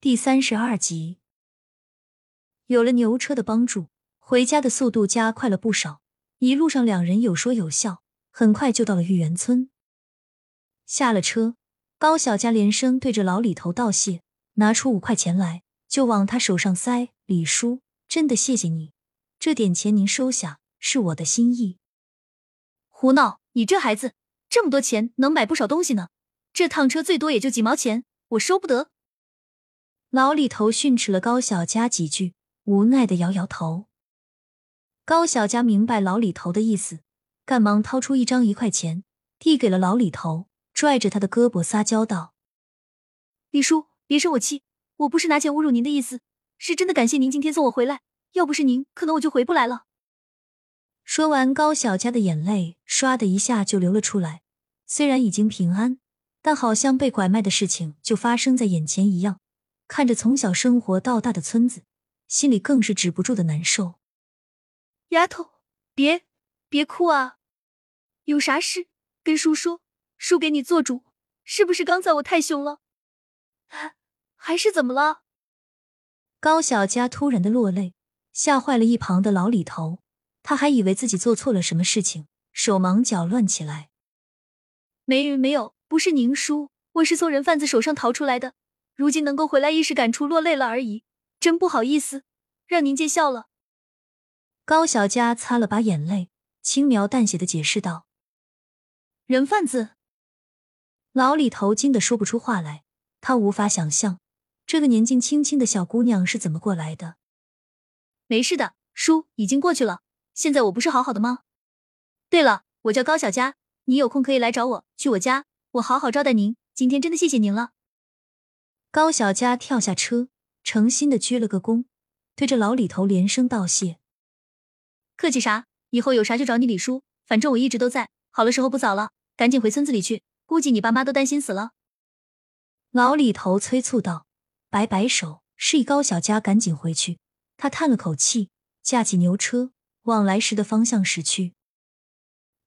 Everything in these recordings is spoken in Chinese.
第三十二集，有了牛车的帮助，回家的速度加快了不少。一路上，两人有说有笑，很快就到了玉园村。下了车，高小佳连声对着老李头道谢，拿出五块钱来，就往他手上塞。李叔，真的谢谢你，这点钱您收下，是我的心意。胡闹！你这孩子，这么多钱能买不少东西呢。这趟车最多也就几毛钱，我收不得。老李头训斥了高小佳几句，无奈的摇摇头。高小佳明白老李头的意思，赶忙掏出一张一块钱，递给了老李头，拽着他的胳膊撒娇道：“李叔，别生我气，我不是拿钱侮辱您的意思，是真的感谢您今天送我回来。要不是您，可能我就回不来了。”说完，高小佳的眼泪唰的一下就流了出来。虽然已经平安，但好像被拐卖的事情就发生在眼前一样。看着从小生活到大的村子，心里更是止不住的难受。丫头，别别哭啊！有啥事跟叔说，叔给你做主。是不是刚才我太凶了？还是怎么了？高小佳突然的落泪，吓坏了一旁的老李头。他还以为自己做错了什么事情，手忙脚乱起来。没没有，不是宁叔，我是从人贩子手上逃出来的。如今能够回来，一时感触落泪了而已，真不好意思，让您见笑了。高小佳擦了把眼泪，轻描淡写的解释道：“人贩子。”老李头惊得说不出话来，他无法想象这个年纪轻轻的小姑娘是怎么过来的。没事的，叔已经过去了，现在我不是好好的吗？对了，我叫高小佳，你有空可以来找我，去我家，我好好招待您。今天真的谢谢您了。高小佳跳下车，诚心的鞠了个躬，对着老李头连声道谢。客气啥？以后有啥就找你李叔，反正我一直都在。好了，时候不早了，赶紧回村子里去，估计你爸妈都担心死了。老李头催促道，摆摆手，示意高小佳赶紧回去。他叹了口气，驾起牛车往来时的方向驶去。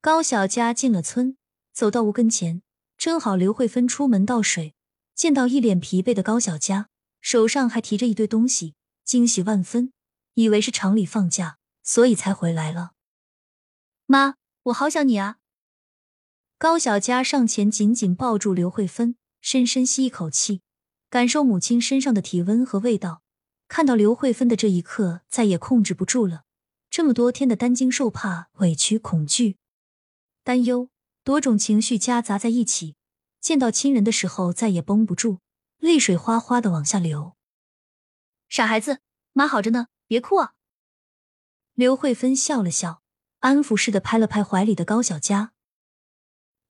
高小佳进了村，走到屋跟前，正好刘慧芬出门倒水。见到一脸疲惫的高小佳，手上还提着一堆东西，惊喜万分，以为是厂里放假，所以才回来了。妈，我好想你啊！高小佳上前紧紧抱住刘慧芬，深深吸一口气，感受母亲身上的体温和味道。看到刘慧芬的这一刻，再也控制不住了。这么多天的担惊受怕、委屈、恐惧、担忧，多种情绪夹杂在一起。见到亲人的时候，再也绷不住，泪水哗哗的往下流。傻孩子，妈好着呢，别哭啊！刘慧芬笑了笑，安抚似的拍了拍怀里的高小佳，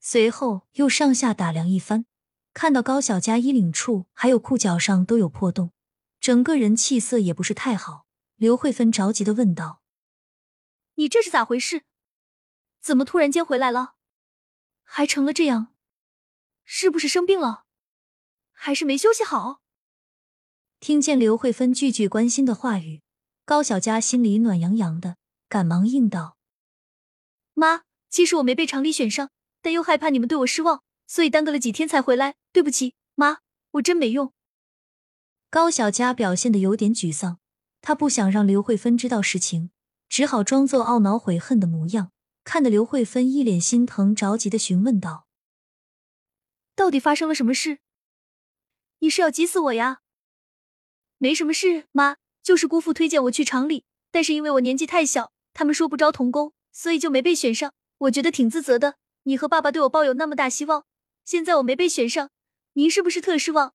随后又上下打量一番，看到高小佳衣领处还有裤脚上都有破洞，整个人气色也不是太好。刘慧芬着急的问道：“你这是咋回事？怎么突然间回来了？还成了这样？”是不是生病了，还是没休息好？听见刘慧芬句句关心的话语，高小佳心里暖洋洋的，赶忙应道：“妈，其实我没被厂里选上，但又害怕你们对我失望，所以耽搁了几天才回来。对不起，妈，我真没用。”高小佳表现的有点沮丧，她不想让刘慧芬知道实情，只好装作懊恼悔恨的模样，看得刘慧芬一脸心疼着急的询问道。到底发生了什么事？你是要急死我呀？没什么事，妈，就是姑父推荐我去厂里，但是因为我年纪太小，他们说不招童工，所以就没被选上。我觉得挺自责的。你和爸爸对我抱有那么大希望，现在我没被选上，您是不是特失望？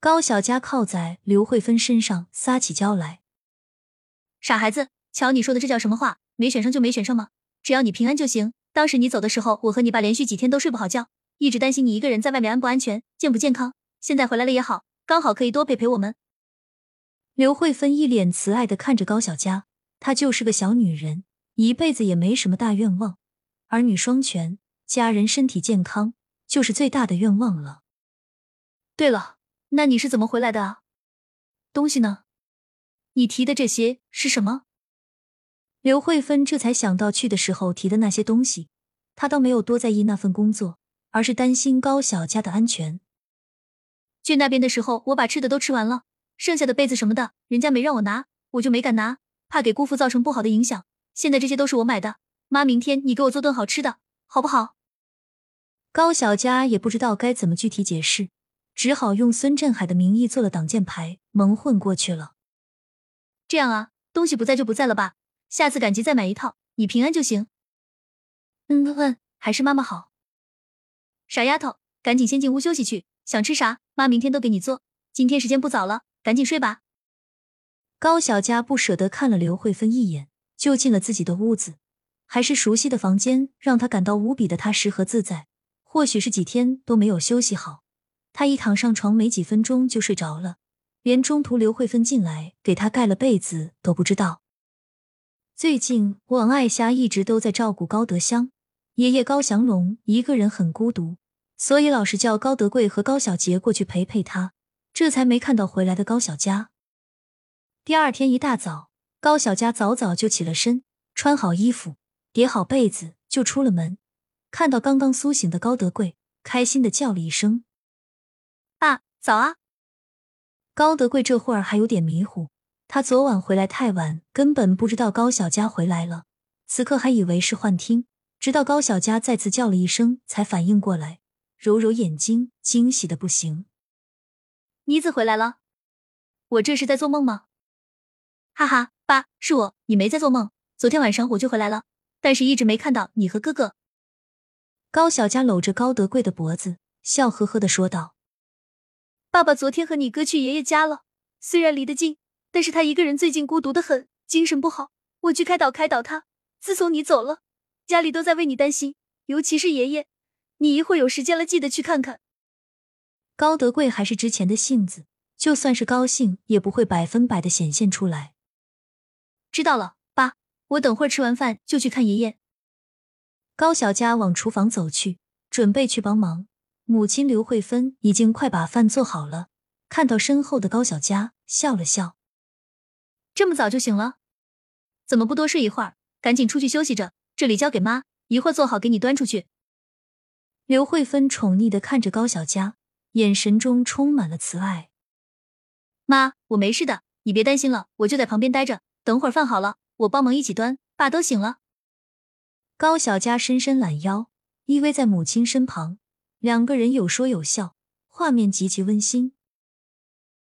高小佳靠在刘慧芬身上撒起娇来。傻孩子，瞧你说的这叫什么话？没选上就没选上吗？只要你平安就行。当时你走的时候，我和你爸连续几天都睡不好觉。一直担心你一个人在外面安不安全、健不健康。现在回来了也好，刚好可以多陪陪我们。刘慧芬一脸慈爱的看着高小佳，她就是个小女人，一辈子也没什么大愿望，儿女双全，家人身体健康，就是最大的愿望了。对了，那你是怎么回来的啊？东西呢？你提的这些是什么？刘慧芬这才想到去的时候提的那些东西，她倒没有多在意那份工作。而是担心高小佳的安全。去那边的时候，我把吃的都吃完了，剩下的被子什么的，人家没让我拿，我就没敢拿，怕给姑父造成不好的影响。现在这些都是我买的，妈，明天你给我做顿好吃的，好不好？高小佳也不知道该怎么具体解释，只好用孙振海的名义做了挡箭牌，蒙混过去了。这样啊，东西不在就不在了吧，下次赶集再买一套，你平安就行。嗯嗯，还是妈妈好。傻丫头，赶紧先进屋休息去，想吃啥，妈明天都给你做。今天时间不早了，赶紧睡吧。高小佳不舍得看了刘慧芬一眼，就进了自己的屋子。还是熟悉的房间，让她感到无比的踏实和自在。或许是几天都没有休息好，她一躺上床没几分钟就睡着了，连中途刘慧芬进来给她盖了被子都不知道。最近王爱霞一直都在照顾高德香。爷爷高祥龙一个人很孤独，所以老是叫高德贵和高小杰过去陪陪他，这才没看到回来的高小佳。第二天一大早，高小佳早早就起了身，穿好衣服，叠好被子，就出了门。看到刚刚苏醒的高德贵，开心的叫了一声：“爸，早啊！”高德贵这会儿还有点迷糊，他昨晚回来太晚，根本不知道高小佳回来了，此刻还以为是幻听。直到高小佳再次叫了一声，才反应过来，揉揉眼睛，惊喜的不行。妮子回来了，我这是在做梦吗？哈哈，爸，是我，你没在做梦。昨天晚上我就回来了，但是一直没看到你和哥哥。高小佳搂着高德贵的脖子，笑呵呵的说道：“爸爸昨天和你哥去爷爷家了，虽然离得近，但是他一个人最近孤独的很，精神不好。我去开导开导他。自从你走了。”家里都在为你担心，尤其是爷爷。你一会儿有时间了，记得去看看。高德贵还是之前的性子，就算是高兴，也不会百分百的显现出来。知道了，爸，我等会儿吃完饭就去看爷爷。高小佳往厨房走去，准备去帮忙。母亲刘慧芬已经快把饭做好了，看到身后的高小佳，笑了笑：“这么早就醒了，怎么不多睡一会儿？赶紧出去休息着。”这里交给妈，一会儿做好给你端出去。刘慧芬宠溺的看着高小佳，眼神中充满了慈爱。妈，我没事的，你别担心了，我就在旁边待着，等会儿饭好了，我帮忙一起端。爸都醒了。高小佳伸伸懒腰，依偎在母亲身旁，两个人有说有笑，画面极其温馨。